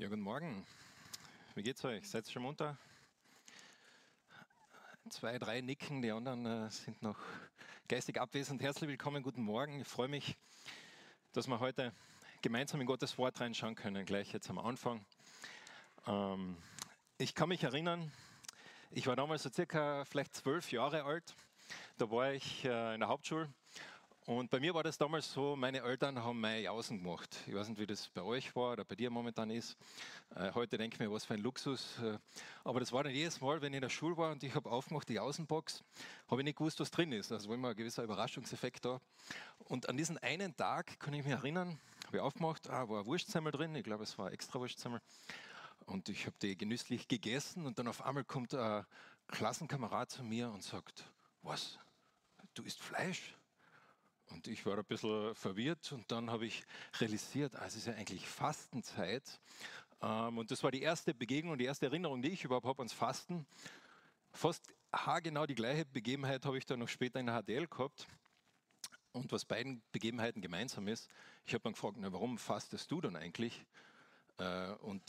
Ja, guten Morgen. Wie geht's euch? Seid ihr schon munter? Zwei, drei nicken, die anderen äh, sind noch geistig abwesend. Herzlich willkommen, guten Morgen. Ich freue mich, dass wir heute gemeinsam in Gottes Wort reinschauen können, gleich jetzt am Anfang. Ähm, ich kann mich erinnern, ich war damals so circa vielleicht zwölf Jahre alt. Da war ich äh, in der Hauptschule und bei mir war das damals so, meine Eltern haben meine Jausen gemacht. Ich weiß nicht, wie das bei euch war oder bei dir momentan ist. Äh, heute denke ich mir, was für ein Luxus. Äh, aber das war dann jedes Mal, wenn ich in der Schule war und ich habe aufgemacht die Jausenbox, habe ich nicht gewusst, was drin ist. Also war immer ein gewisser Überraschungseffekt da. Und an diesen einen Tag kann ich mich erinnern, habe ich aufgemacht, ah, war ein Wurstsemmel drin, ich glaube, es war extra Wurstsemmel. Und ich habe die genüsslich gegessen und dann auf einmal kommt ein Klassenkamerad zu mir und sagt, was, du isst Fleisch? Und ich war ein bisschen verwirrt und dann habe ich realisiert, ah, es ist ja eigentlich Fastenzeit. Ähm, und das war die erste Begegnung, die erste Erinnerung, die ich überhaupt habe ans Fasten. Fast haargenau die gleiche Begebenheit habe ich dann noch später in der HDL gehabt. Und was beiden Begebenheiten gemeinsam ist, ich habe dann gefragt, na, warum fastest du dann eigentlich? Äh, und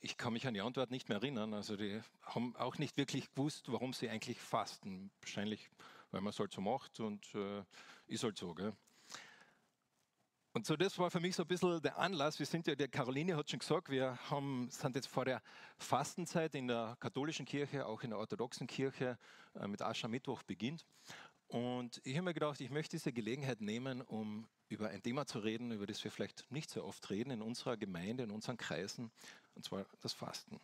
ich kann mich an die Antwort nicht mehr erinnern. Also die haben auch nicht wirklich gewusst, warum sie eigentlich fasten. Wahrscheinlich weil man es halt so macht und äh, ist halt so. Gell? Und so, das war für mich so ein bisschen der Anlass. Wir sind ja, der Caroline hat schon gesagt, wir haben, sind jetzt vor der Fastenzeit in der katholischen Kirche, auch in der orthodoxen Kirche, äh, mit Aschermittwoch beginnt. Und ich habe mir gedacht, ich möchte diese Gelegenheit nehmen, um über ein Thema zu reden, über das wir vielleicht nicht so oft reden in unserer Gemeinde, in unseren Kreisen, und zwar das Fasten.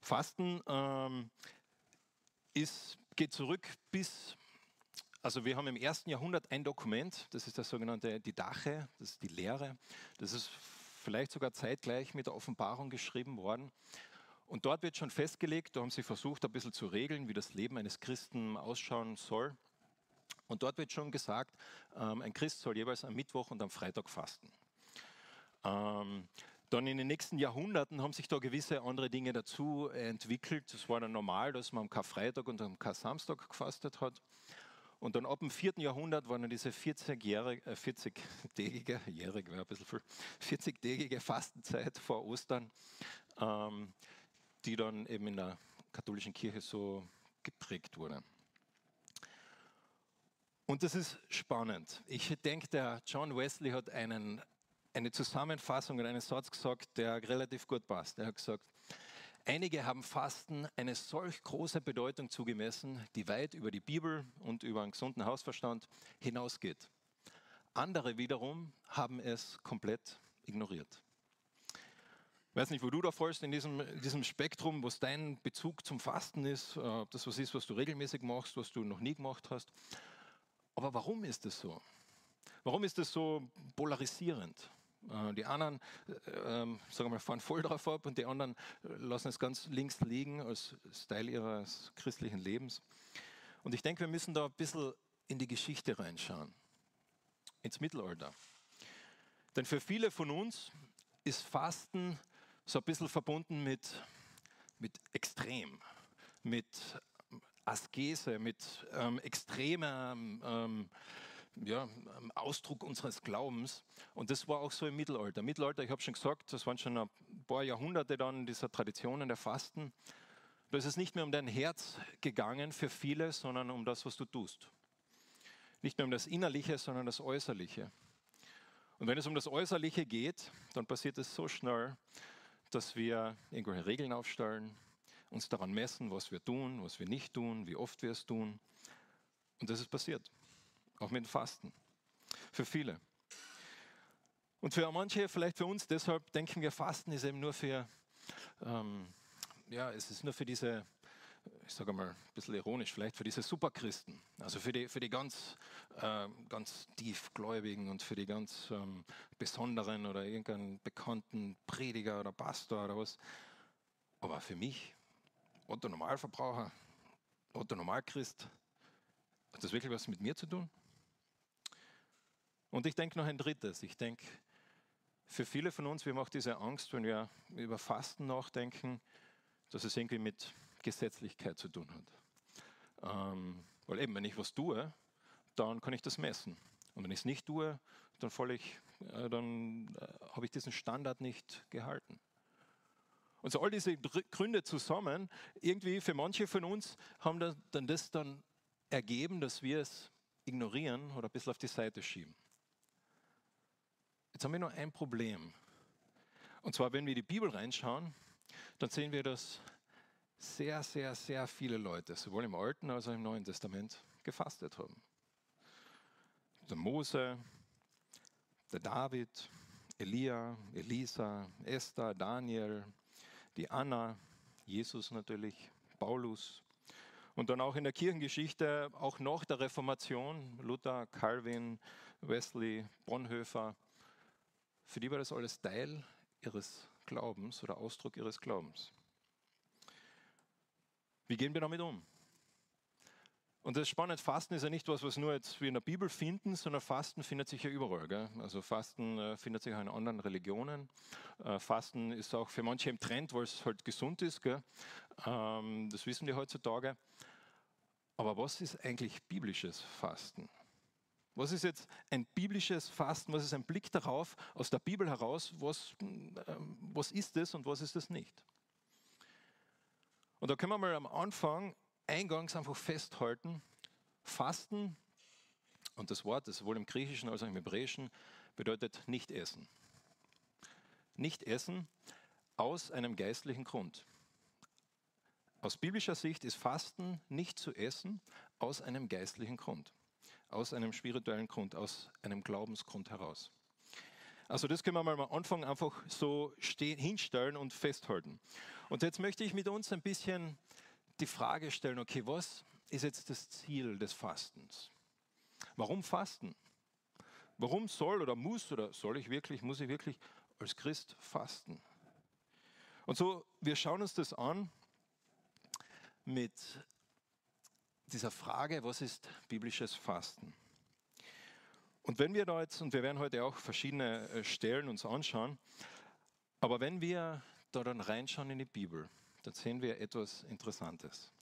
Fasten ähm, ist geht zurück bis, also wir haben im ersten Jahrhundert ein Dokument, das ist das sogenannte Didache, das ist die Lehre. Das ist vielleicht sogar zeitgleich mit der Offenbarung geschrieben worden. Und dort wird schon festgelegt, da haben sie versucht, ein bisschen zu regeln, wie das Leben eines Christen ausschauen soll. Und dort wird schon gesagt, ähm, ein Christ soll jeweils am Mittwoch und am Freitag fasten. Dann in den nächsten Jahrhunderten haben sich da gewisse andere Dinge dazu entwickelt. Es war dann normal, dass man am Karfreitag und am Kar-Samstag gefastet hat. Und dann ab dem 4. Jahrhundert war dann diese 40-jährige, äh, 40-tägige, jährig wäre ein bisschen viel, 40-tägige Fastenzeit vor Ostern, ähm, die dann eben in der katholischen Kirche so geprägt wurde. Und das ist spannend. Ich denke, der John Wesley hat einen eine Zusammenfassung und einen Satz gesagt, der relativ gut passt. Er hat gesagt, einige haben Fasten eine solch große Bedeutung zugemessen, die weit über die Bibel und über einen gesunden Hausverstand hinausgeht. Andere wiederum haben es komplett ignoriert. Ich weiß nicht, wo du da fallst in diesem, diesem Spektrum, was dein Bezug zum Fasten ist, ob das was ist, was du regelmäßig machst, was du noch nie gemacht hast. Aber warum ist das so? Warum ist das so polarisierend? Äh, die anderen äh, ähm, sagen wir, fahren voll drauf ab und die anderen äh, lassen es ganz links liegen als Teil ihres christlichen Lebens. Und ich denke, wir müssen da ein bisschen in die Geschichte reinschauen, ins Mittelalter. Denn für viele von uns ist Fasten so ein bisschen verbunden mit, mit Extrem, mit Askese, mit ähm, extremer ähm, ja, Ausdruck unseres Glaubens. Und das war auch so im Mittelalter. Mittelalter, ich habe schon gesagt, das waren schon ein paar Jahrhunderte dann dieser Traditionen der Fasten. Da ist es nicht mehr um dein Herz gegangen für viele, sondern um das, was du tust. Nicht mehr um das Innerliche, sondern das Äußerliche. Und wenn es um das Äußerliche geht, dann passiert es so schnell, dass wir irgendwelche Regeln aufstellen, uns daran messen, was wir tun, was wir nicht tun, wie oft wir es tun. Und das ist passiert. Auch mit dem Fasten. Für viele. Und für manche, vielleicht für uns, deshalb denken wir, Fasten ist eben nur für, ähm, ja, es ist nur für diese, ich sage mal ein bisschen ironisch, vielleicht für diese Superchristen. Also für die, für die ganz, äh, ganz tiefgläubigen und für die ganz ähm, besonderen oder irgendeinen bekannten Prediger oder Pastor oder was. Aber für mich, Otto Normalverbraucher, Otto Normalchrist, hat das wirklich was mit mir zu tun? Und ich denke noch ein drittes. Ich denke, für viele von uns, wir haben auch diese Angst, wenn wir über Fasten nachdenken, dass es irgendwie mit Gesetzlichkeit zu tun hat. Ähm, weil eben, wenn ich was tue, dann kann ich das messen. Und wenn ich es nicht tue, dann, äh, dann äh, habe ich diesen Standard nicht gehalten. Und so all diese Gründe zusammen, irgendwie für manche von uns haben dann das dann ergeben, dass wir es ignorieren oder ein bisschen auf die Seite schieben. Jetzt haben wir nur ein Problem. Und zwar, wenn wir die Bibel reinschauen, dann sehen wir, dass sehr, sehr, sehr viele Leute, sowohl im Alten als auch im Neuen Testament, gefastet haben. Der Mose, der David, Elia, Elisa, Esther, Daniel, die Anna, Jesus natürlich, Paulus. Und dann auch in der Kirchengeschichte, auch nach der Reformation, Luther, Calvin, Wesley, Bonhoeffer, für die war das alles Teil ihres Glaubens oder Ausdruck ihres Glaubens. Wie gehen wir damit um? Und das ist spannend, Fasten ist ja nicht was, was nur jetzt wir in der Bibel finden, sondern Fasten findet sich ja überall. Gell? Also Fasten äh, findet sich auch in anderen Religionen. Äh, Fasten ist auch für manche im Trend, weil es halt gesund ist. Ähm, das wissen die heutzutage. Aber was ist eigentlich biblisches Fasten? Was ist jetzt ein biblisches Fasten? Was ist ein Blick darauf, aus der Bibel heraus, was, äh, was ist es und was ist es nicht? Und da können wir mal am Anfang eingangs einfach festhalten, Fasten, und das Wort, sowohl im Griechischen als auch im Hebräischen, bedeutet nicht essen. Nicht essen aus einem geistlichen Grund. Aus biblischer Sicht ist Fasten nicht zu essen aus einem geistlichen Grund, aus einem spirituellen Grund, aus einem Glaubensgrund heraus. Also das können wir mal am Anfang einfach so stehen, hinstellen und festhalten. Und jetzt möchte ich mit uns ein bisschen die Frage stellen, okay, was ist jetzt das Ziel des Fastens? Warum fasten? Warum soll oder muss oder soll ich wirklich, muss ich wirklich als Christ fasten? Und so, wir schauen uns das an mit dieser Frage, was ist biblisches Fasten? Und wenn wir da jetzt, und wir werden heute auch verschiedene äh, Stellen uns anschauen, aber wenn wir da dann reinschauen in die Bibel, dann sehen wir etwas Interessantes.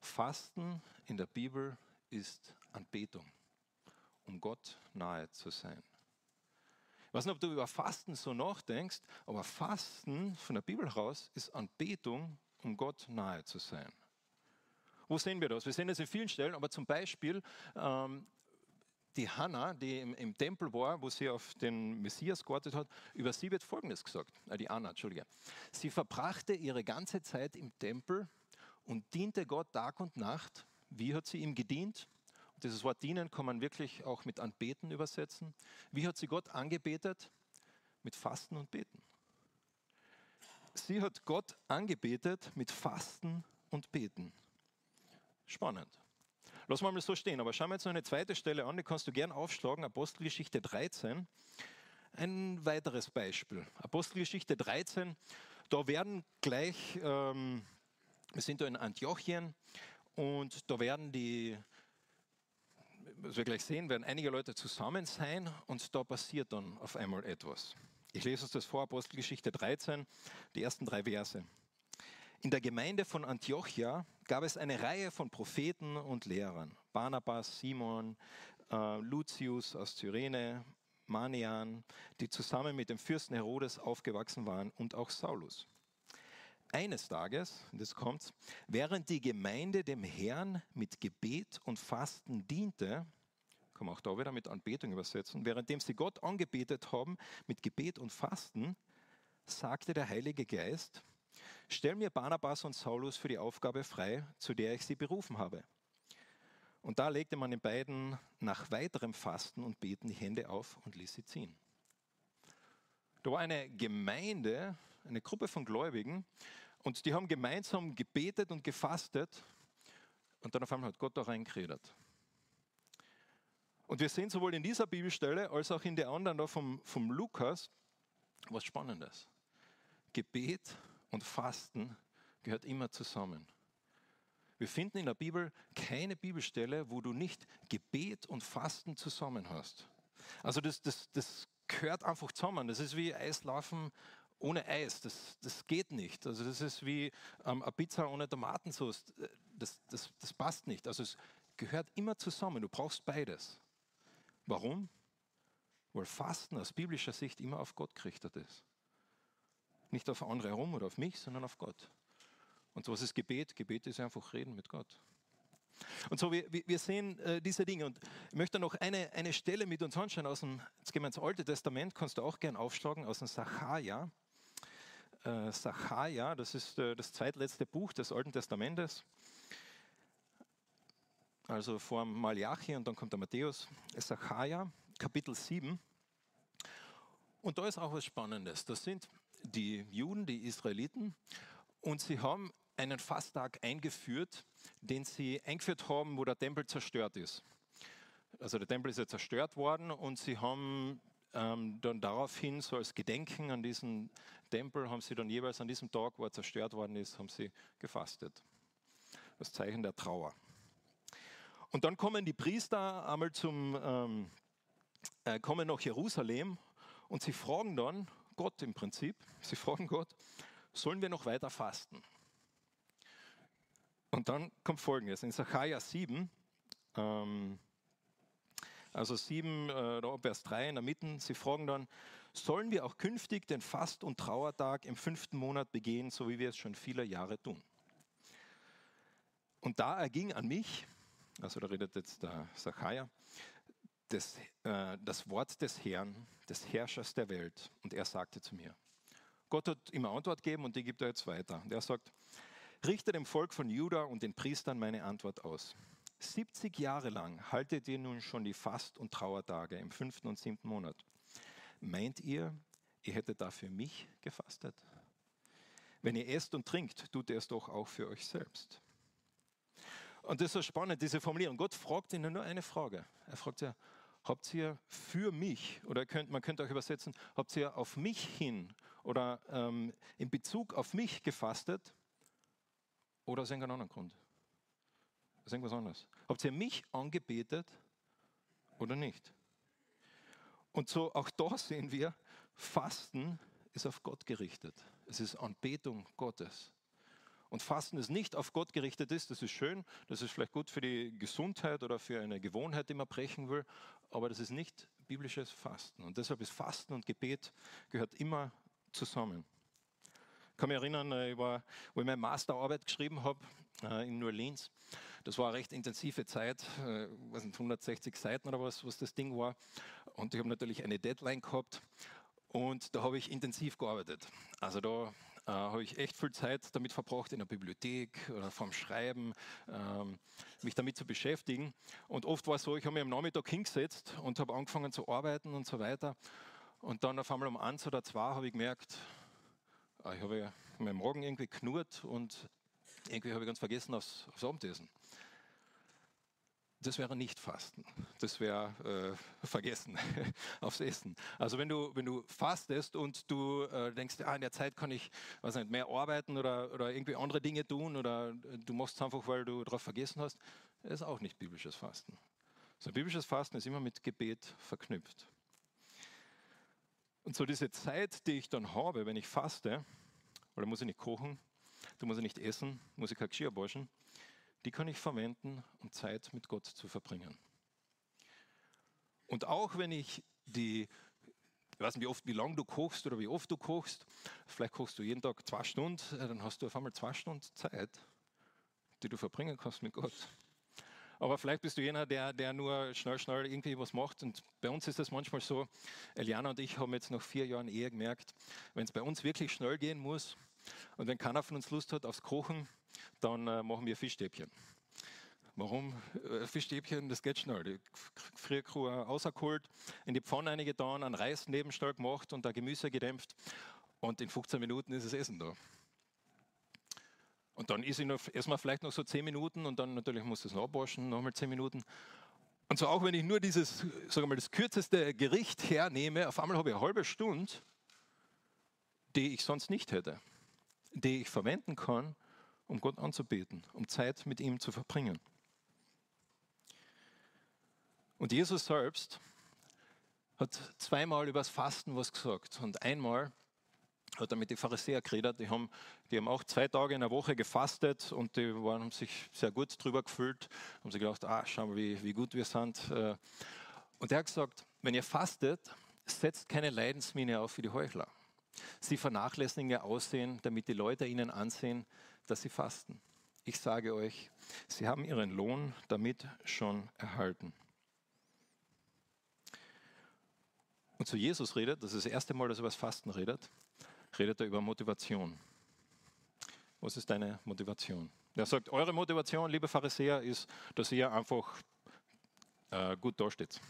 Fasten in der Bibel ist Anbetung, um Gott nahe zu sein. Ich weiß nicht, ob du über Fasten so nachdenkst, aber Fasten von der Bibel heraus ist Anbetung, um Gott nahe zu sein. Wo sehen wir das? Wir sehen das in vielen Stellen, aber zum Beispiel ähm, die Hannah, die im, im, Tempel war, wo sie auf den Messias gewartet hat, über sie wird Folgendes gesagt, äh, die Anna, Entschuldige. Sie verbrachte ihre ganze Zeit im Tempel und diente Gott Tag und Nacht. Wie hat sie ihm gedient? Und dieses Wort dienen kann man wirklich auch mit anbeten übersetzen. Wie hat sie Gott angebetet? Mit Fasten und Beten. Sie hat Gott angebetet mit Fasten und Beten. Spannend. Lass mal so stehen. Aber schauen wir jetzt noch eine zweite Stelle an, die kannst du gern aufschlagen, Apostelgeschichte 13. Ein weiteres Beispiel. Apostelgeschichte 13, da werden gleich, ähm, wir sind da in Antiochien und da werden die, was wir gleich sehen, werden einige Leute zusammen sein und da passiert dann auf einmal etwas. Ich lese uns das vor, Apostelgeschichte 13, die ersten drei Verse. In der Gemeinde von Antiochia gab es eine Reihe von Propheten und Lehrern. Barnabas, Simon, äh, Lucius aus Cyrene, Manian, die zusammen mit dem Fürsten Herodes aufgewachsen waren und auch Saulus. Eines Tages, das kommt, während die Gemeinde dem Herrn mit Gebet und Fasten diente, kann man auch da wieder mit Anbetung übersetzen, währenddem sie Gott angebetet haben mit Gebet und Fasten, sagte der Heilige Geist, Stell mir Barnabas und Saulus für die Aufgabe frei, zu der ich sie berufen habe. Und da legte man den beiden nach weiterem Fasten und Beten die Hände auf und ließ sie ziehen. Da war eine Gemeinde, eine Gruppe von Gläubigen, und die haben gemeinsam gebetet und gefastet. Und dann auf einmal hat Gott da reingeredet. Und wir sehen sowohl in dieser Bibelstelle als auch in der anderen da vom, vom Lukas was Spannendes. Gebet und Fasten gehört immer zusammen. Wir finden in der Bibel keine Bibelstelle, wo du nicht Gebet und Fasten zusammen hast. Also das, das, das gehört einfach zusammen. Das ist wie Eislaufen ohne Eis. Das, das geht nicht. Also das ist wie ähm, eine Pizza ohne Tomatensauce. Das, das, das passt nicht. Also es gehört immer zusammen. Du brauchst beides. Warum? Weil Fasten aus biblischer Sicht immer auf Gott gerichtet ist. Nicht auf andere herum oder auf mich, sondern auf Gott. Und was ist Gebet? Gebet ist einfach reden mit Gott. Und so, wir, wir sehen äh, diese Dinge. Und ich möchte noch eine, eine Stelle mit uns anschauen aus dem, jetzt gehen wir ins Alte Testament, kannst du auch gern aufschlagen, aus dem Sacharja. Äh, Sacharja, das ist äh, das zweitletzte Buch des Alten Testamentes. Also vor Malachi und dann kommt der Matthäus. Sacharja, Kapitel 7. Und da ist auch was Spannendes. Das sind die Juden, die Israeliten, und sie haben einen Fasttag eingeführt, den sie eingeführt haben, wo der Tempel zerstört ist. Also der Tempel ist ja zerstört worden und sie haben ähm, dann daraufhin, so als Gedenken an diesen Tempel, haben sie dann jeweils an diesem Tag, wo er zerstört worden ist, haben sie gefastet. Das Zeichen der Trauer. Und dann kommen die Priester einmal zum, ähm, äh, kommen nach Jerusalem und sie fragen dann Gott im Prinzip, sie fragen Gott, sollen wir noch weiter fasten? Und dann kommt Folgendes, in Sacharja 7, ähm, also 7, äh, Vers 3 in der Mitte, sie fragen dann, sollen wir auch künftig den Fast- und Trauertag im fünften Monat begehen, so wie wir es schon viele Jahre tun? Und da erging an mich, also da redet jetzt der Sacharja, das, äh, das Wort des Herrn, des Herrschers der Welt. Und er sagte zu mir, Gott hat immer Antwort gegeben und die gibt er jetzt weiter. Und er sagt, richte dem Volk von Juda und den Priestern meine Antwort aus. 70 Jahre lang haltet ihr nun schon die Fast- und Trauertage im fünften und siebten Monat. Meint ihr, ihr hättet dafür mich gefastet? Wenn ihr esst und trinkt, tut ihr es doch auch für euch selbst. Und das ist so spannend, diese Formulierung. Gott fragt ihnen nur eine Frage. Er fragt ja, habt ihr für mich, oder könnt, man könnte auch übersetzen, habt ihr auf mich hin oder ähm, in Bezug auf mich gefastet oder aus irgendeinem anderen Grund? Aus irgendwas anderes. Habt ihr mich angebetet oder nicht? Und so auch da sehen wir, Fasten ist auf Gott gerichtet. Es ist Anbetung Gottes und Fasten ist nicht auf Gott gerichtet ist, das ist schön, das ist vielleicht gut für die Gesundheit oder für eine Gewohnheit, die man brechen will, aber das ist nicht biblisches Fasten. Und deshalb ist Fasten und Gebet gehört immer zusammen. Ich kann mich erinnern, äh, ich war, wo ich meine Masterarbeit geschrieben habe äh, in New Orleans. Das war eine recht intensive Zeit, äh, was 160 Seiten oder was, was das Ding war. Und ich habe natürlich eine Deadline gehabt und da habe ich intensiv gearbeitet. Also da äh, habe ich echt viel Zeit damit verbracht, in der Bibliothek oder vorm Schreiben, ähm, mich damit zu beschäftigen. Und oft war es so, ich habe mich am Nachmittag hingesetzt und habe angefangen zu arbeiten und so weiter. Und dann auf einmal um eins oder zwei habe ich gemerkt, äh, ich habe meinen Magen irgendwie knurrt und irgendwie habe ich ganz vergessen aufs, aufs Abendessen das wäre nicht Fasten. Das wäre äh, Vergessen aufs Essen. Also wenn du, wenn du fastest und du äh, denkst, ah, in der Zeit kann ich weiß nicht, mehr arbeiten oder, oder irgendwie andere Dinge tun oder äh, du machst es einfach, weil du darauf vergessen hast, ist auch nicht biblisches Fasten. So biblisches Fasten ist immer mit Gebet verknüpft. Und so diese Zeit, die ich dann habe, wenn ich faste, oder muss ich nicht kochen, da muss ich nicht essen, muss ich kein Geschirr waschen, die kann ich verwenden, um Zeit mit Gott zu verbringen. Und auch wenn ich die, ich weiß nicht, wie oft, wie lange du kochst oder wie oft du kochst, vielleicht kochst du jeden Tag zwei Stunden, äh, dann hast du auf einmal zwei Stunden Zeit, die du verbringen kannst mit Gott. Aber vielleicht bist du jener, der, der nur schnell, schnell irgendwie was macht. Und bei uns ist das manchmal so, Eliana und ich haben jetzt nach vier Jahren Ehe gemerkt, wenn es bei uns wirklich schnell gehen muss und wenn keiner von uns Lust hat aufs Kochen, dann äh, machen wir Fischstäbchen. Warum? Äh, Fischstäbchen, das geht schnell. Die Frühkuh rausgeholt, in die Pfanne eingetan, einen Reis nebenstall gemacht und ein Gemüse gedämpft und in 15 Minuten ist das Essen da. Und dann ist ich noch, erstmal vielleicht noch so 10 Minuten und dann natürlich muss es noch abwaschen, nochmal 10 Minuten. Und so auch wenn ich nur dieses, sagen mal, das kürzeste Gericht hernehme, auf einmal habe ich eine halbe Stunde, die ich sonst nicht hätte, die ich verwenden kann, um Gott anzubeten, um Zeit mit ihm zu verbringen. Und Jesus selbst hat zweimal über das Fasten was gesagt. Und einmal hat er mit den Pharisäern geredet. Die haben, die haben auch zwei Tage in der Woche gefastet und die waren, haben sich sehr gut drüber gefühlt. Haben sich gedacht, ah, schau mal, wie, wie gut wir sind. Und er hat gesagt, wenn ihr fastet, setzt keine Leidensmine auf wie die Heuchler. Sie vernachlässigen ihr Aussehen, damit die Leute ihnen ansehen, dass sie fasten. Ich sage euch, sie haben ihren Lohn damit schon erhalten. Und zu Jesus redet, das ist das erste Mal, dass er über das Fasten redet, redet er über Motivation. Was ist deine Motivation? Er sagt, eure Motivation, liebe Pharisäer, ist, dass ihr einfach äh, gut dasteht.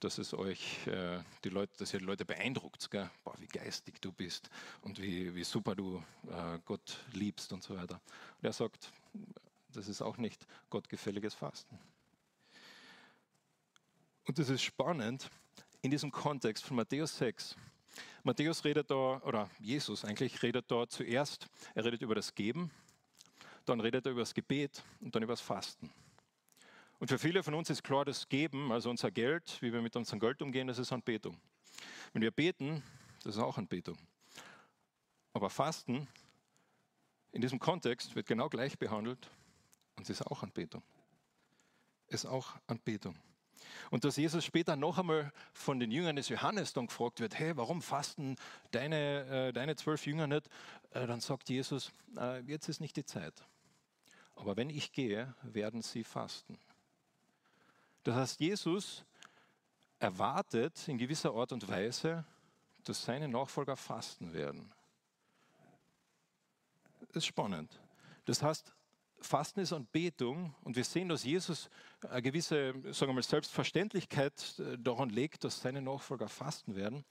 Dass es euch äh, die Leute, dass ihr die Leute beeindruckt, gell? Boah, wie geistig du bist und wie, wie super du äh, Gott liebst und so weiter. Und er sagt, das ist auch nicht gottgefälliges Fasten. Und das ist spannend in diesem Kontext von Matthäus 6. Matthäus redet da, oder Jesus eigentlich redet da zuerst, er redet über das Geben, dann redet er über das Gebet und dann über das Fasten. Und für viele von uns ist klar, das Geben, also unser Geld, wie wir mit unserem Geld umgehen, das ist Anbetung. Wenn wir beten, das ist auch Anbetung. Aber Fasten in diesem Kontext wird genau gleich behandelt und es ist auch Anbetung. Es ist auch Anbetung. Und dass Jesus später noch einmal von den Jüngern des Johannes dann gefragt wird, hey, warum fasten deine, äh, deine zwölf Jünger nicht? Äh, dann sagt Jesus, äh, jetzt ist nicht die Zeit. Aber wenn ich gehe, werden sie fasten. Das heißt, Jesus erwartet in gewisser Art und Weise, dass seine Nachfolger fasten werden. Das ist spannend. Das heißt, Fasten ist Anbetung und wir sehen, dass Jesus eine gewisse sagen wir mal, Selbstverständlichkeit äh, daran legt, dass seine Nachfolger fasten werden.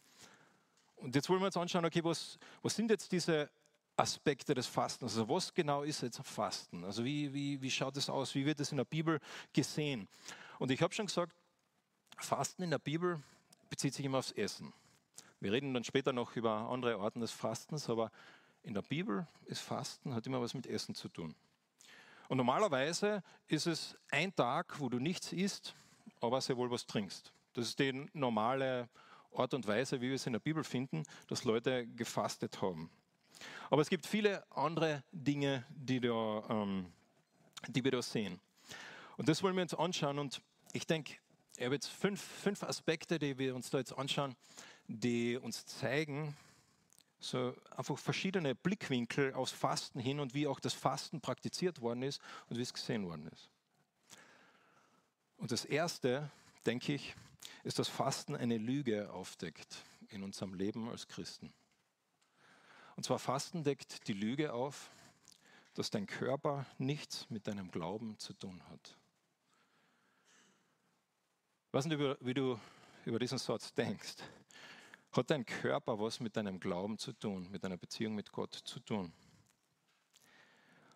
Und jetzt wollen wir uns anschauen, okay, was, was sind jetzt diese Aspekte des Fastens? Also was genau ist jetzt Fasten? Also wie, wie, wie schaut es aus? Wie wird es in der Bibel gesehen? Und ich habe schon gesagt, Fasten in der Bibel bezieht sich immer aufs Essen. Wir reden dann später noch über andere Arten des Fastens, aber in der Bibel ist Fasten, hat immer was mit Essen zu tun. Und normalerweise ist es ein Tag, wo du nichts isst, aber sehr wohl was trinkst. Das ist die normale Art und Weise, wie wir es in der Bibel finden, dass Leute gefastet haben. Aber es gibt viele andere Dinge, die, da, ähm, die wir da sehen. Und das wollen wir uns anschauen. Und ich denke, ich habe jetzt fünf, fünf Aspekte, die wir uns da jetzt anschauen, die uns zeigen, so einfach verschiedene Blickwinkel aufs Fasten hin und wie auch das Fasten praktiziert worden ist und wie es gesehen worden ist. Und das Erste, denke ich, ist, dass Fasten eine Lüge aufdeckt in unserem Leben als Christen. Und zwar Fasten deckt die Lüge auf, dass dein Körper nichts mit deinem Glauben zu tun hat. Ich weiß nicht, wie du über diesen Satz denkst. Hat dein Körper was mit deinem Glauben zu tun, mit deiner Beziehung mit Gott zu tun?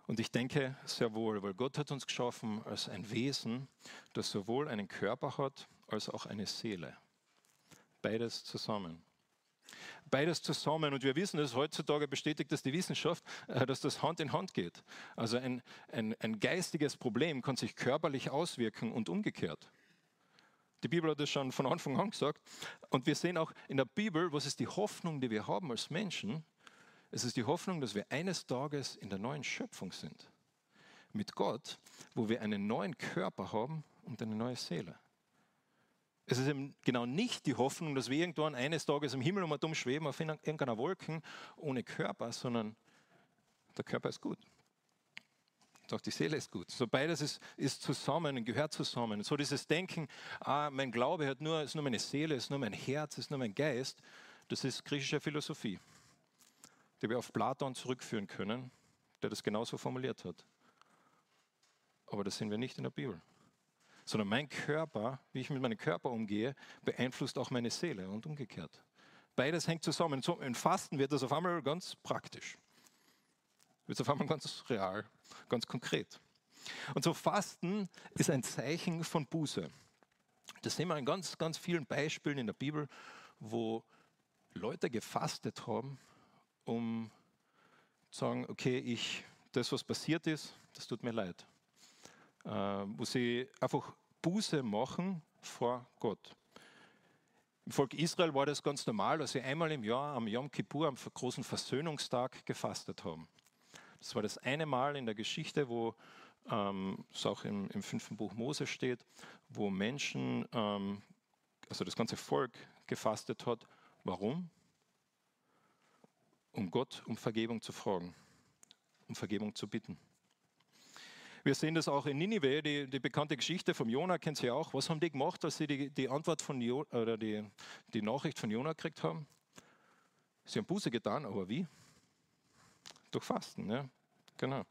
Und ich denke sehr wohl, weil Gott hat uns geschaffen als ein Wesen, das sowohl einen Körper hat als auch eine Seele. Beides zusammen. Beides zusammen. Und wir wissen es, heutzutage bestätigt das die Wissenschaft, äh, dass das Hand in Hand geht. Also ein, ein, ein geistiges Problem kann sich körperlich auswirken und umgekehrt. Die Bibel hat das schon von Anfang an gesagt. Und wir sehen auch in der Bibel, was ist die Hoffnung, die wir haben als Menschen? Es ist die Hoffnung, dass wir eines Tages in der neuen Schöpfung sind. Mit Gott, wo wir einen neuen Körper haben und eine neue Seele. Es ist eben genau nicht die Hoffnung, dass wir irgendwann eines Tages im Himmel um und schweben auf irgendeiner Wolken ohne Körper, sondern der Körper ist gut. Doch die Seele ist gut. So beides ist, ist zusammen, gehört zusammen. So dieses Denken, ah, mein Glaube hat nur, ist nur meine Seele, ist nur mein Herz, ist nur mein Geist, das ist griechische Philosophie, die wir auf Platon zurückführen können, der das genauso formuliert hat. Aber das sehen wir nicht in der Bibel. Sondern mein Körper, wie ich mit meinem Körper umgehe, beeinflusst auch meine Seele und umgekehrt. Beides hängt zusammen. So, Im Fasten wird das auf einmal ganz praktisch wird es auf einmal ganz real, ganz konkret. Und so Fasten ist ein Zeichen von Buße. Das sehen wir in ganz, ganz vielen Beispielen in der Bibel, wo Leute gefastet haben, um zu sagen, okay, ich, das, was passiert ist, das tut mir leid. Äh, wo sie einfach Buße machen vor Gott. Im Volk Israel war das ganz normal, dass sie einmal im Jahr am Yom Kippur, am großen Versöhnungstag, gefastet haben. Das war das eine Mal in der Geschichte, wo ähm, es auch im, im fünften Buch Mose steht, wo Menschen, ähm, also das ganze Volk gefastet hat. Warum? um Gott um Vergebung zu fragen, um Vergebung zu bitten. Wir sehen das auch in Ninive, die, die bekannte Geschichte von Jona, kennt ihr auch. Was haben die gemacht, als sie die, die Antwort von jo, oder die, die Nachricht von Jona gekriegt haben? Sie haben Buße getan, aber wie? Durch Fasten, ja, genau.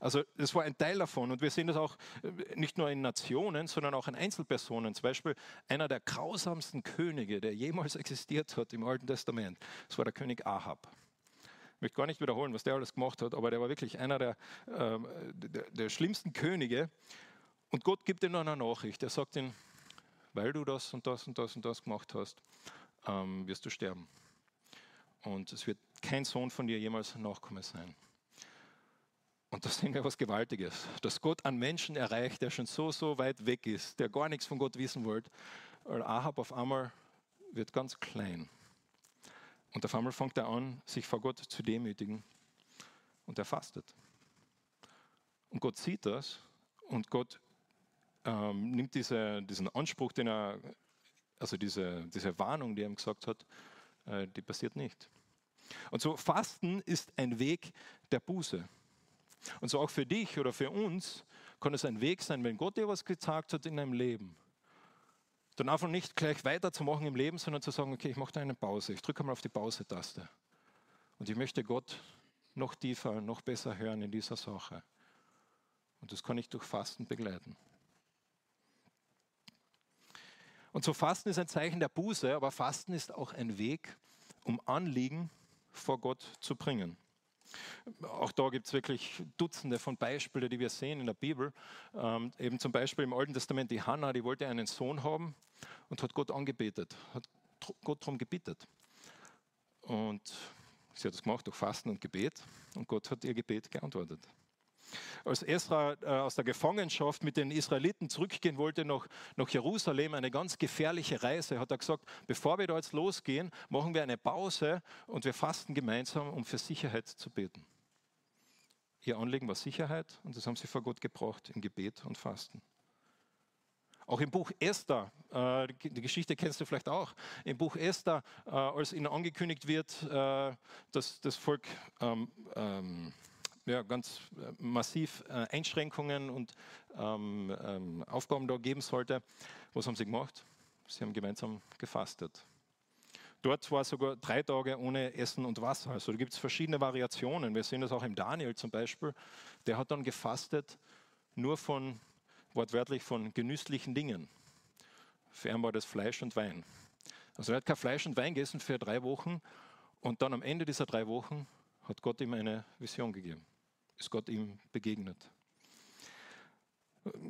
Also das war ein Teil davon und wir sehen das auch äh, nicht nur in Nationen, sondern auch in Einzelpersonen. Zum Beispiel einer der grausamsten Könige, der jemals existiert hat im Alten Testament, das war der König Ahab. Ich möchte gar nicht wiederholen, was der alles gemacht hat, aber der war wirklich einer der, äh, der, der schlimmsten Könige. Und Gott gibt ihm eine Nachricht. Er sagt ihm, weil du das und das und das und das gemacht hast, ähm, wirst du sterben. Und es wird kein Sohn von dir jemals Nachkomme sein. Und das sehen wir was Gewaltiges, dass Gott einen Menschen erreicht, der schon so, so weit weg ist, der gar nichts von Gott wissen wollte. Und Ahab auf einmal wird ganz klein. Und auf einmal fängt er an, sich vor Gott zu demütigen. Und er fastet. Und Gott sieht das und Gott ähm, nimmt diese, diesen Anspruch, den er, also diese, diese Warnung, die er ihm gesagt hat, äh, die passiert nicht. Und so Fasten ist ein Weg der Buße. Und so auch für dich oder für uns kann es ein Weg sein, wenn Gott dir was gesagt hat in deinem Leben, dann einfach nicht gleich weiterzumachen im Leben, sondern zu sagen, okay, ich mache da eine Pause, ich drücke mal auf die Pause-Taste. Und ich möchte Gott noch tiefer, noch besser hören in dieser Sache. Und das kann ich durch Fasten begleiten. Und so Fasten ist ein Zeichen der Buße, aber Fasten ist auch ein Weg, um Anliegen vor Gott zu bringen. Auch da gibt es wirklich Dutzende von Beispielen, die wir sehen in der Bibel. Ähm, eben zum Beispiel im Alten Testament die Hannah, die wollte einen Sohn haben und hat Gott angebetet, hat Gott darum gebetet. Und sie hat das gemacht durch Fasten und Gebet und Gott hat ihr Gebet geantwortet. Als Esra äh, aus der Gefangenschaft mit den Israeliten zurückgehen wollte nach, nach Jerusalem, eine ganz gefährliche Reise, hat er gesagt, bevor wir da jetzt losgehen, machen wir eine Pause und wir fasten gemeinsam, um für Sicherheit zu beten. Ihr Anliegen war Sicherheit und das haben sie vor Gott gebracht im Gebet und Fasten. Auch im Buch Esther, äh, die Geschichte kennst du vielleicht auch, im Buch Esther, äh, als ihnen angekündigt wird, dass das Volk ähm, ähm, ja, ganz äh, massiv äh, Einschränkungen und ähm, ähm, Aufgaben da geben sollte. Was haben sie gemacht? Sie haben gemeinsam gefastet. Dort war sogar drei Tage ohne Essen und Wasser. Also da gibt es verschiedene Variationen. Wir sehen das auch im Daniel zum Beispiel. Der hat dann gefastet nur von, wortwörtlich von genüsslichen Dingen. Für ihn war das Fleisch und Wein. Also er hat kein Fleisch und Wein gegessen für drei Wochen und dann am Ende dieser drei Wochen hat Gott ihm eine Vision gegeben ist Gott ihm begegnet.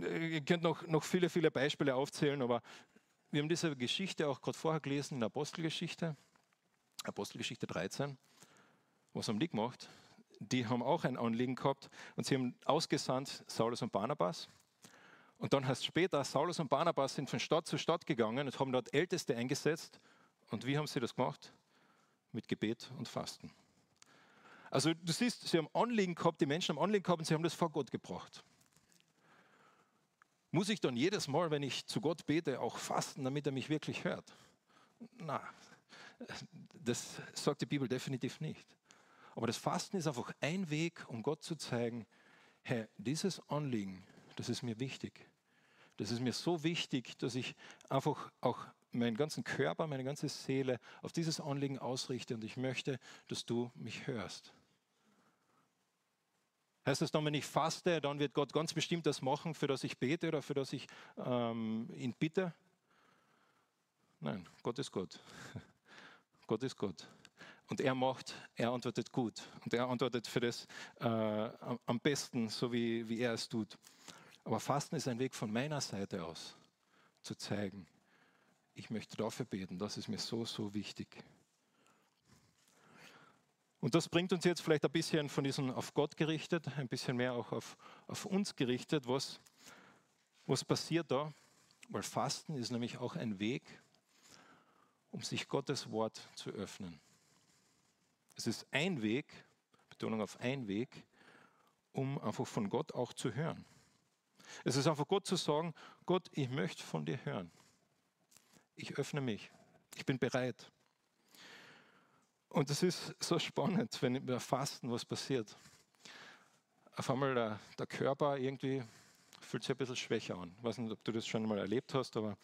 Ihr könnt noch, noch viele, viele Beispiele aufzählen, aber wir haben diese Geschichte auch gerade vorher gelesen in der Apostelgeschichte, Apostelgeschichte 13. Was haben die gemacht? Die haben auch ein Anliegen gehabt und sie haben ausgesandt Saulus und Barnabas. Und dann heißt später, Saulus und Barnabas sind von Stadt zu Stadt gegangen und haben dort Älteste eingesetzt. Und wie haben sie das gemacht? Mit Gebet und Fasten. Also du siehst, sie haben Anliegen gehabt, die Menschen haben Anliegen gehabt und sie haben das vor Gott gebracht. Muss ich dann jedes Mal, wenn ich zu Gott bete, auch fasten, damit er mich wirklich hört? Na, das sagt die Bibel definitiv nicht. Aber das Fasten ist einfach ein Weg, um Gott zu zeigen, Herr, dieses Anliegen, das ist mir wichtig. Das ist mir so wichtig, dass ich einfach auch meinen ganzen Körper, meine ganze Seele auf dieses Anliegen ausrichte und ich möchte, dass du mich hörst. Heißt das dann, wenn ich faste, dann wird Gott ganz bestimmt das machen, für das ich bete oder für das ich ähm, ihn bitte? Nein, Gott ist Gott. Gott ist Gott. Und er macht, er antwortet gut. Und er antwortet für das äh, am besten, so wie, wie er es tut. Aber Fasten ist ein Weg von meiner Seite aus, zu zeigen, ich möchte dafür beten, das ist mir so, so wichtig. Und das bringt uns jetzt vielleicht ein bisschen von diesem auf Gott gerichtet, ein bisschen mehr auch auf, auf uns gerichtet. Was, was passiert da? Weil Fasten ist nämlich auch ein Weg, um sich Gottes Wort zu öffnen. Es ist ein Weg, Betonung auf ein Weg, um einfach von Gott auch zu hören. Es ist einfach Gott zu sagen, Gott, ich möchte von dir hören. Ich öffne mich. Ich bin bereit. Und es ist so spannend, wenn wir fasten, was passiert. Auf einmal der, der Körper irgendwie fühlt sich ein bisschen schwächer an. Ich weiß nicht, ob du das schon mal erlebt hast, aber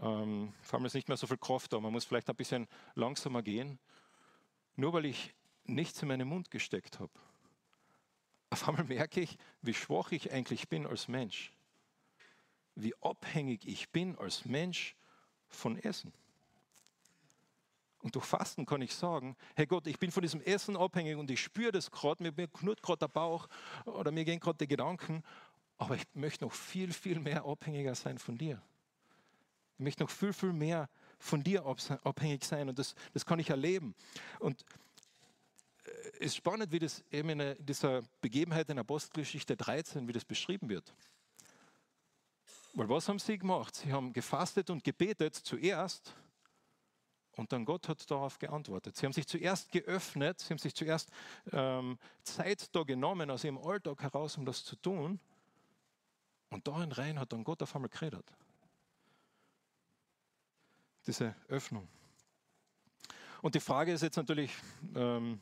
ähm, auf einmal ist nicht mehr so viel Kraft da. Man muss vielleicht ein bisschen langsamer gehen, nur weil ich nichts in meinen Mund gesteckt habe. Auf einmal merke ich, wie schwach ich eigentlich bin als Mensch. Wie abhängig ich bin als Mensch von Essen. Und durch Fasten kann ich sagen, hey Gott, ich bin von diesem Essen abhängig und ich spüre das gerade, mir, knurrt gerade der Bauch oder mir gehen gerade die Gedanken, aber ich möchte noch viel, viel mehr abhängiger sein von dir. Ich möchte noch viel, viel mehr von dir abhängig sein und das, das kann ich erleben. Und es ist spannend, wie das eben in dieser Begebenheit in Apostelgeschichte 13, wie das beschrieben wird. Weil was haben sie gemacht? Sie haben gefastet und gebetet zuerst und dann Gott hat darauf geantwortet. Sie haben sich zuerst geöffnet, sie haben sich zuerst ähm, Zeit da genommen aus ihrem Alltag heraus, um das zu tun. Und da in rein hat dann Gott auf einmal geredet. Diese Öffnung. Und die Frage ist jetzt natürlich, ähm,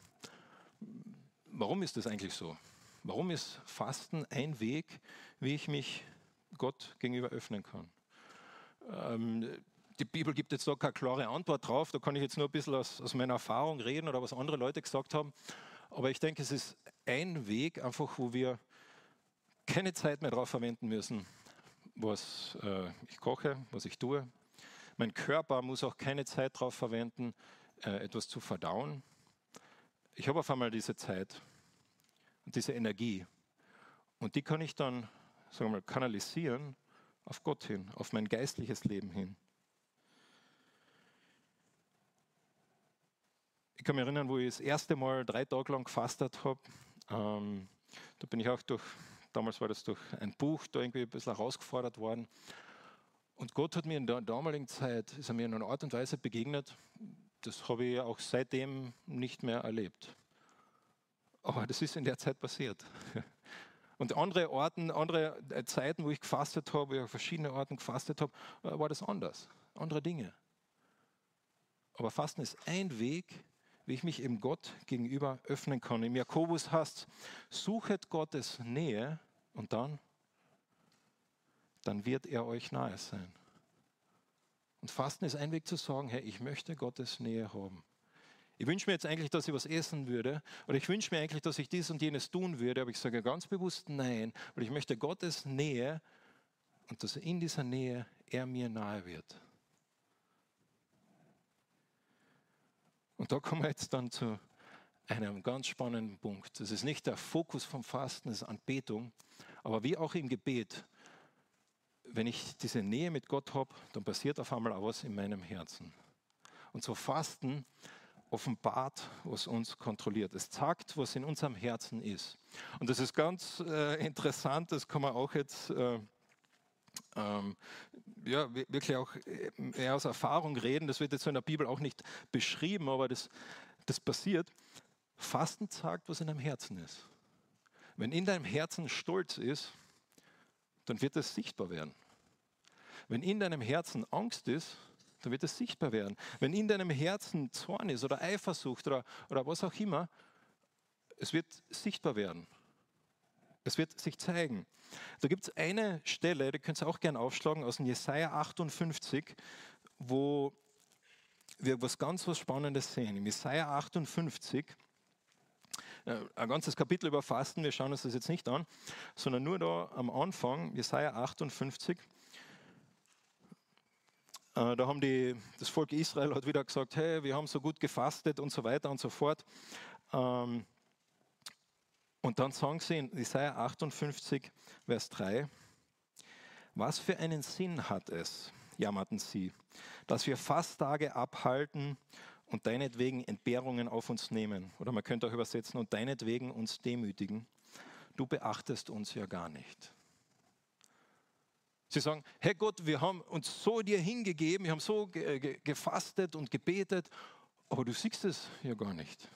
warum ist das eigentlich so? Warum ist Fasten ein Weg, wie ich mich Gott gegenüber öffnen kann? Ähm, die Bibel gibt jetzt da keine klare Antwort drauf. Da kann ich jetzt nur ein bisschen aus, aus meiner Erfahrung reden oder was andere Leute gesagt haben. Aber ich denke, es ist ein Weg, einfach, wo wir keine Zeit mehr darauf verwenden müssen, was äh, ich koche, was ich tue. Mein Körper muss auch keine Zeit darauf verwenden, äh, etwas zu verdauen. Ich habe auf einmal diese Zeit und diese Energie. Und die kann ich dann, sagen wir mal, kanalisieren auf Gott hin, auf mein geistliches Leben hin. Ich kann mich erinnern, wo ich das erste Mal drei Tage lang gefastet habe. Ähm, da bin ich auch durch, damals war das durch ein Buch da irgendwie ein bisschen herausgefordert worden. Und Gott hat mir in der damaligen Zeit, ist er mir in einer Art und Weise begegnet, das habe ich auch seitdem nicht mehr erlebt. Aber das ist in der Zeit passiert. Und andere Orten, andere Zeiten, wo ich gefastet habe, wo ich auf verschiedene Orten gefastet habe, war das anders. Andere Dinge. Aber Fasten ist ein Weg, wie ich mich eben Gott gegenüber öffnen kann. Im Jakobus heißt, suchet Gottes Nähe und dann, dann wird er euch nahe sein. Und Fasten ist ein Weg zu sagen, hey, ich möchte Gottes Nähe haben. Ich wünsche mir jetzt eigentlich, dass ich was essen würde oder ich wünsche mir eigentlich, dass ich dies und jenes tun würde, aber ich sage ganz bewusst nein, weil ich möchte Gottes Nähe und dass in dieser Nähe er mir nahe wird. Und da kommen wir jetzt dann zu einem ganz spannenden Punkt. Das ist nicht der Fokus vom Fasten, das ist Anbetung, aber wie auch im Gebet, wenn ich diese Nähe mit Gott habe, dann passiert auf einmal auch was in meinem Herzen. Und so Fasten offenbart, was uns kontrolliert. Es zeigt, was in unserem Herzen ist. Und das ist ganz äh, interessant, das kann man auch jetzt äh, ähm, ja, wirklich auch äh, eher aus Erfahrung reden. Das wird jetzt in der Bibel auch nicht beschrieben, aber das, das passiert. Fasten sagt, was in deinem Herzen ist. Wenn in deinem Herzen Stolz ist, dann wird es sichtbar werden. Wenn in deinem Herzen Angst ist, dann wird es sichtbar werden. Wenn in deinem Herzen Zorn ist oder Eifersucht oder, oder was auch immer, es wird sichtbar werden. Es wird sich zeigen. Da gibt es eine Stelle, die könnt ihr auch gerne aufschlagen, aus dem Jesaja 58, wo wir was ganz was Spannendes sehen. Im Jesaja 58, äh, ein ganzes Kapitel über Fasten, wir schauen uns das jetzt nicht an, sondern nur da am Anfang, Jesaja 58. Äh, da haben die, das Volk Israel hat wieder gesagt, hey, wir haben so gut gefastet und so weiter und so fort. Ähm, und dann sagen sie in Isaiah 58, Vers 3, was für einen Sinn hat es, jammerten sie, dass wir Fasttage abhalten und deinetwegen Entbehrungen auf uns nehmen. Oder man könnte auch übersetzen, und deinetwegen uns demütigen. Du beachtest uns ja gar nicht. Sie sagen, Herr Gott, wir haben uns so dir hingegeben, wir haben so gefastet und gebetet, aber du siehst es ja gar nicht.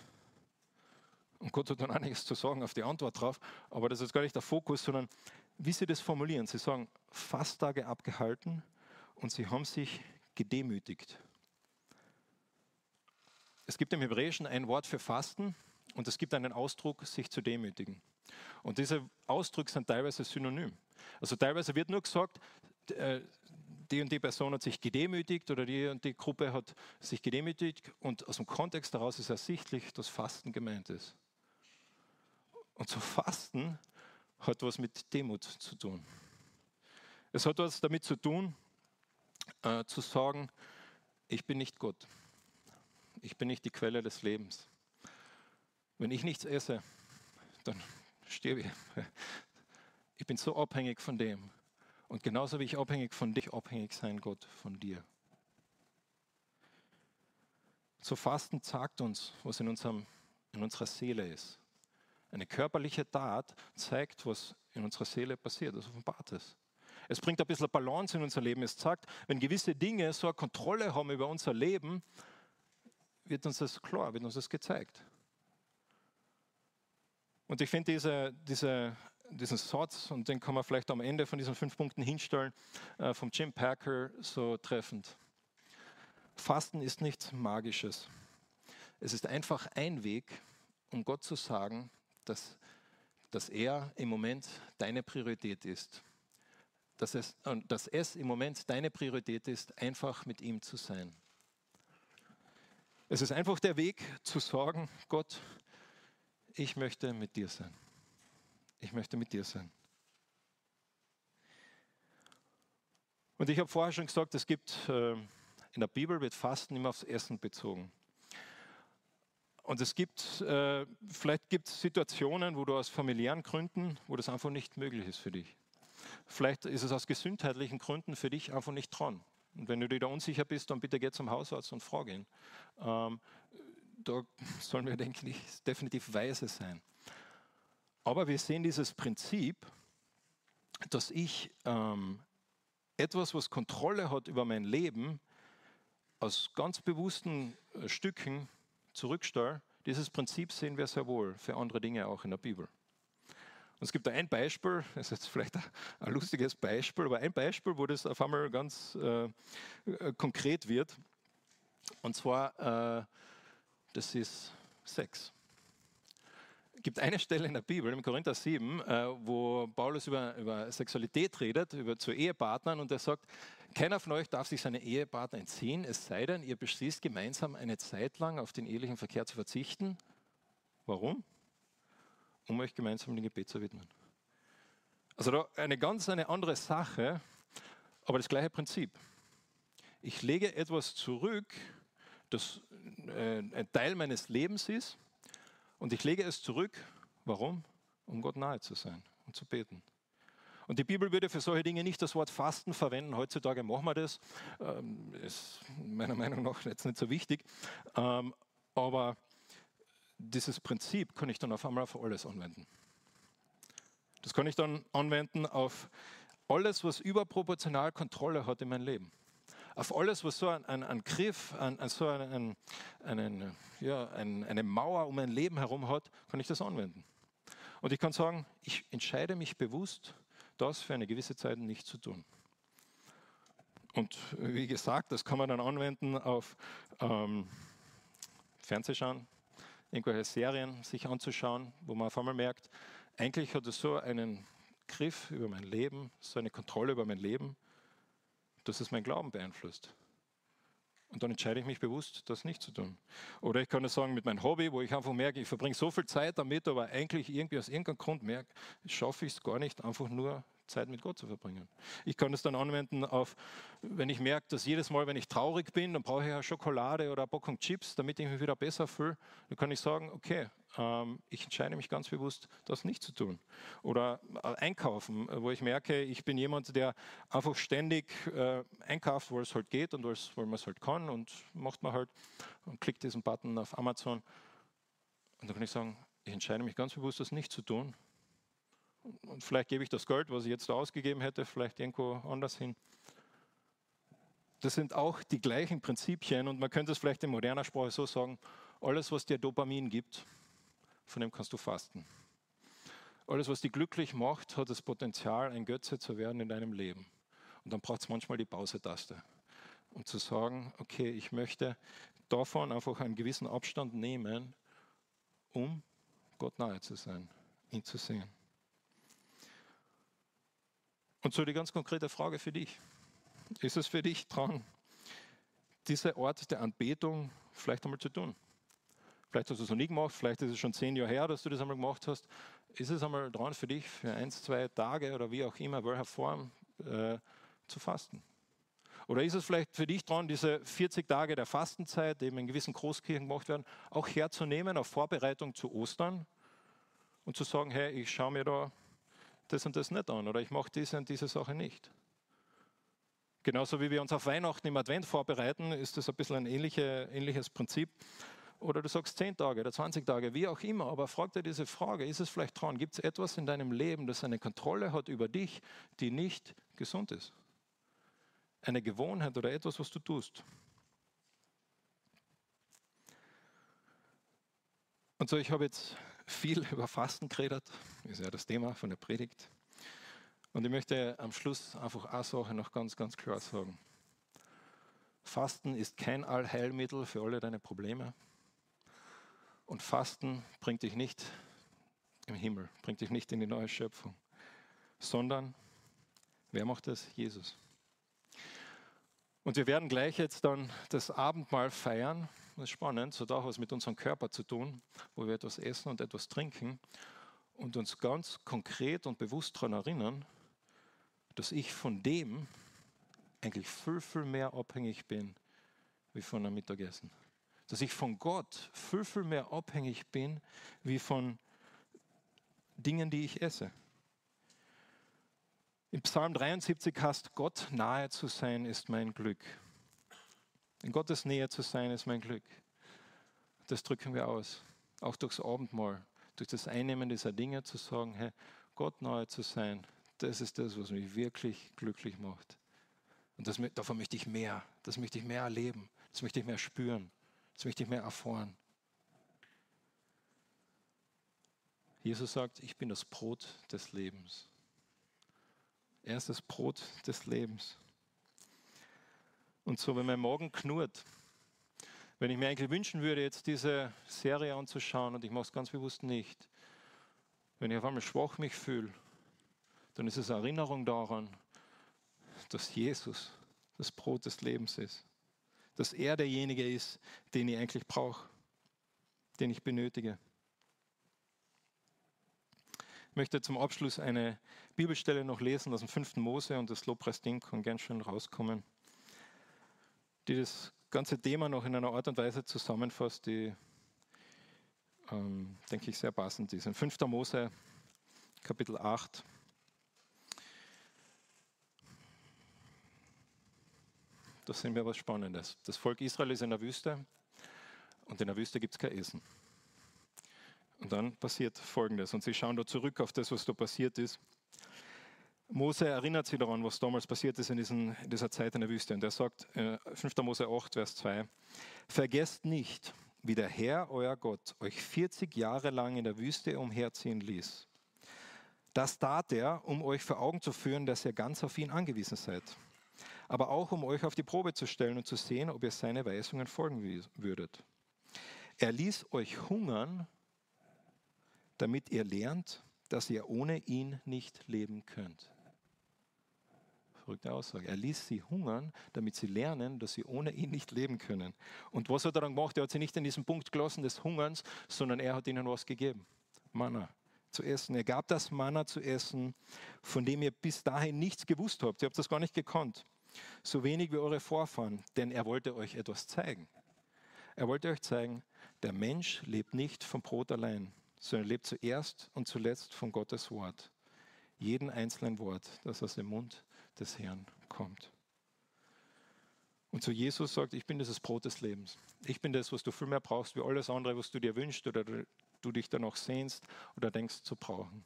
Und Gott hat dann einiges zu sagen auf die Antwort drauf, aber das ist gar nicht der Fokus, sondern wie sie das formulieren. Sie sagen, Fasttage abgehalten und sie haben sich gedemütigt. es gibt im Hebräischen ein Wort für Fasten und es gibt einen Ausdruck, sich zu demütigen. Und diese Ausdrücke sind teilweise synonym. Also teilweise wird nur gesagt, äh, die und die Person hat sich gedemütigt oder die und die Gruppe hat sich gedemütigt und aus dem Kontext daraus ist ersichtlich, dass Fasten gemeint ist. Und so Fasten hat was mit Demut zu tun. Es hat was damit zu tun, äh, zu sagen, ich bin nicht Gott. Ich bin nicht die Quelle des Lebens. Wenn ich nichts esse, dann sterbe ich. Ich bin so abhängig von dem. Und genauso wie ich abhängig von dich, abhängig sein, Gott, von dir. Zu Fasten sagt uns, was in, unserem, in unserer Seele ist. Eine körperliche Tat zeigt, was in unserer Seele passiert, das offenbart es. Es bringt ein bisschen Balance in unser Leben. Es sagt, wenn gewisse Dinge so eine Kontrolle haben über unser Leben, wird uns das klar, wird uns das gezeigt. Und ich finde diese, diese, diesen Satz, und den kann man vielleicht am Ende von diesen fünf Punkten hinstellen, äh, vom Jim Packer so treffend. Fasten ist nichts Magisches. Es ist einfach ein Weg, um Gott zu sagen, dass, dass er im Moment deine Priorität ist dass es, dass es im Moment deine Priorität ist, einfach mit ihm zu sein. Es ist einfach der Weg zu sagen, Gott, ich möchte mit dir sein. Ich möchte mit dir sein. Und ich habe vorher schon gesagt, es gibt äh, in der Bibel wird Fasten immer aufs Essen bezogen. Und es gibt, äh, vielleicht gibt es Situationen, wo du aus familiären Gründen, wo das einfach nicht möglich ist für dich. Vielleicht ist es aus gesundheitlichen Gründen für dich einfach nicht dran. Und wenn du dir da unsicher bist, dann bitte geh zum Hausarzt und frage ihn. Ähm, da sollen wir, denke ich, definitiv weise sein. Aber wir sehen dieses Prinzip, dass ich ähm, etwas, was Kontrolle hat über mein Leben, aus ganz bewussten äh, Stücken zurückstelle. Dieses Prinzip sehen wir sehr wohl für andere Dinge auch in der Bibel. Und es gibt da ein Beispiel, das ist jetzt vielleicht ein lustiges Beispiel, aber ein Beispiel, wo das auf einmal ganz äh, konkret wird. Und zwar, äh, das ist Sex. Gibt eine Stelle in der Bibel, im Korinther 7, äh, wo Paulus über, über Sexualität redet, über zu Ehepartnern, und er sagt, keiner von euch darf sich seine Ehepartner entziehen, es sei denn, ihr beschließt gemeinsam eine Zeit lang auf den ehelichen Verkehr zu verzichten. Warum? um euch gemeinsam dem Gebet zu widmen. Also da eine ganz eine andere Sache, aber das gleiche Prinzip. Ich lege etwas zurück, das äh, ein Teil meines Lebens ist, und ich lege es zurück. Warum? Um Gott nahe zu sein und zu beten. Und die Bibel würde für solche Dinge nicht das Wort Fasten verwenden. Heutzutage machen wir das. Ähm, ist meiner Meinung nach jetzt nicht so wichtig. Ähm, aber dieses Prinzip kann ich dann auf einmal auf alles anwenden. Das kann ich dann anwenden auf alles, was überproportional Kontrolle hat in meinem Leben. Auf alles, was so ein, ein, ein Griff, ein, so ein, einen, ja, eine Mauer um mein Leben herum hat, kann ich das anwenden. Und ich kann sagen, ich entscheide mich bewusst, das für eine gewisse Zeit nicht zu tun. Und wie gesagt, das kann man dann anwenden auf ähm, Fernsehschauen, irgendwelche Serien sich anzuschauen, wo man auf einmal merkt, eigentlich hat es so einen Griff über mein Leben, so eine Kontrolle über mein Leben, dass es mein Glauben beeinflusst. Und dann entscheide ich mich bewusst, das nicht zu tun. Oder ich kann es sagen mit meinem Hobby, wo ich einfach merke, ich verbringe so viel Zeit damit, aber eigentlich irgendwie aus irgendeinem Grund merke, schaffe ich es gar nicht, einfach nur Zeit mit Gott zu verbringen. Ich kann es dann anwenden auf, wenn ich merke, dass jedes Mal, wenn ich traurig bin, dann brauche ich ja Schokolade oder eine Packung Chips, damit ich mich wieder besser fühle. Dann kann ich sagen, okay, ähm, ich entscheide mich ganz bewusst, das nicht zu tun. Oder äh, einkaufen, wo ich merke, ich bin jemand, der einfach ständig äh, einkauft, wo es halt geht und wo man es halt kann und macht man halt und klickt diesen Button auf Amazon. Und dann kann ich sagen, ich entscheide mich ganz bewusst, das nicht zu tun und vielleicht gebe ich das Geld, was ich jetzt da ausgegeben hätte, vielleicht irgendwo anders hin. Das sind auch die gleichen Prinzipien und man könnte es vielleicht in moderner Sprache so sagen, alles, was dir Dopamin gibt, von dem kannst du fasten. Alles, was dich glücklich macht, hat das Potenzial, ein Götze zu werden in deinem Leben. Und dann braucht es manchmal die Pause-Taste, um zu sagen, okay, ich möchte davon einfach einen gewissen Abstand nehmen, um Gott nahe zu sein, ihn zu sehen. Und so die ganz konkrete Frage für dich. Ist es für dich dran, diese Art der Anbetung vielleicht einmal zu tun? Vielleicht hast du es noch nie gemacht, vielleicht ist es schon zehn Jahre her, dass du das einmal gemacht hast. Ist es einmal dran für dich, für ein, zwei Tage oder wie auch immer, welcher Form äh, zu fasten? Oder ist es vielleicht für dich dran, diese 40 Tage der Fastenzeit, die eben in gewissen Großkirchen gemacht werden, auch herzunehmen auf Vorbereitung zu Ostern und zu sagen, hey, ich schaue mir da das und das nicht an oder ich mache diese und diese Sache nicht. Genauso wie wir uns auf Weihnachten im Advent vorbereiten, ist das ein bisschen ein ähnliche, ähnliches Prinzip. Oder du sagst 10 Tage oder 20 Tage, wie auch immer, aber frag dir diese Frage, ist es vielleicht dran, gibt es etwas in deinem Leben, das eine Kontrolle hat über dich, die nicht gesund ist? Eine Gewohnheit oder etwas, was du tust. Und so, ich habe jetzt viel über Fasten geredet, ist ja das Thema von der Predigt. Und ich möchte am Schluss einfach eine Sache noch ganz, ganz klar sagen. Fasten ist kein Allheilmittel für alle deine Probleme. Und Fasten bringt dich nicht im Himmel, bringt dich nicht in die neue Schöpfung, sondern wer macht das? Jesus. Und wir werden gleich jetzt dann das Abendmahl feiern. Das ist spannend, hat es mit unserem Körper zu tun, wo wir etwas essen und etwas trinken und uns ganz konkret und bewusst daran erinnern, dass ich von dem eigentlich viel, viel mehr abhängig bin wie von einem Mittagessen. Dass ich von Gott viel, viel mehr abhängig bin wie von Dingen, die ich esse. In Psalm 73 heißt, Gott nahe zu sein ist mein Glück. In Gottes Nähe zu sein ist mein Glück. Das drücken wir aus, auch durchs Abendmahl, durch das Einnehmen dieser Dinge zu sagen, hey, Gott nahe zu sein, das ist das, was mich wirklich glücklich macht. Und das, davon möchte ich mehr, das möchte ich mehr erleben, das möchte ich mehr spüren, das möchte ich mehr erfahren. Jesus sagt, ich bin das Brot des Lebens. Er ist das Brot des Lebens. Und so, wenn mein Magen knurrt, wenn ich mir eigentlich wünschen würde, jetzt diese Serie anzuschauen, und ich mache es ganz bewusst nicht, wenn ich auf einmal schwach mich fühle, dann ist es Erinnerung daran, dass Jesus das Brot des Lebens ist. Dass er derjenige ist, den ich eigentlich brauche, den ich benötige. Ich möchte zum Abschluss eine Bibelstelle noch lesen aus dem 5. Mose und das Lobpreisding kann gern schon rauskommen, die das ganze Thema noch in einer Art und Weise zusammenfasst, die, ähm, denke ich, sehr passend ist. In 5. Mose, Kapitel 8, da sehen wir was Spannendes. Das Volk Israel ist in der Wüste und in der Wüste gibt es kein Essen. Und dann passiert Folgendes. Und sie schauen da zurück auf das, was da passiert ist. Mose erinnert sich daran, was damals passiert ist in, diesen, in dieser Zeit in der Wüste. Und er sagt, äh, 5. Mose 8, Vers 2, Vergesst nicht, wie der Herr, euer Gott, euch 40 Jahre lang in der Wüste umherziehen ließ. Das tat er, um euch vor Augen zu führen, dass ihr ganz auf ihn angewiesen seid aber auch um euch auf die Probe zu stellen und zu sehen, ob ihr seine Weisungen folgen würdet. Er ließ euch hungern, damit ihr lernt, dass ihr ohne ihn nicht leben könnt. Verrückte Aussage. Er ließ sie hungern, damit sie lernen, dass sie ohne ihn nicht leben können. Und was hat er dann gemacht? Er hat sie nicht in diesen Punkt gelassen des Hungerns, sondern er hat ihnen was gegeben. Manna zu essen. Er gab das Manna zu essen, von dem ihr bis dahin nichts gewusst habt. Ihr habt das gar nicht gekannt so wenig wie eure Vorfahren, denn er wollte euch etwas zeigen. Er wollte euch zeigen, der Mensch lebt nicht vom Brot allein, sondern lebt zuerst und zuletzt von Gottes Wort. Jeden einzelnen Wort, das aus dem Mund des Herrn kommt. Und so Jesus sagt, ich bin dieses Brot des Lebens. Ich bin das, was du viel mehr brauchst, wie alles andere, was du dir wünschst oder du dich danach sehnst oder denkst zu brauchen.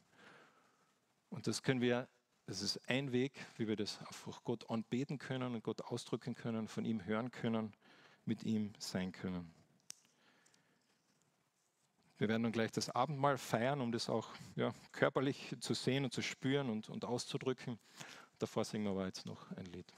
Und das können wir das ist ein Weg, wie wir das einfach Gott anbeten können und Gott ausdrücken können, von ihm hören können, mit ihm sein können. Wir werden dann gleich das Abendmahl feiern, um das auch ja, körperlich zu sehen und zu spüren und, und auszudrücken. Davor singen wir aber jetzt noch ein Lied.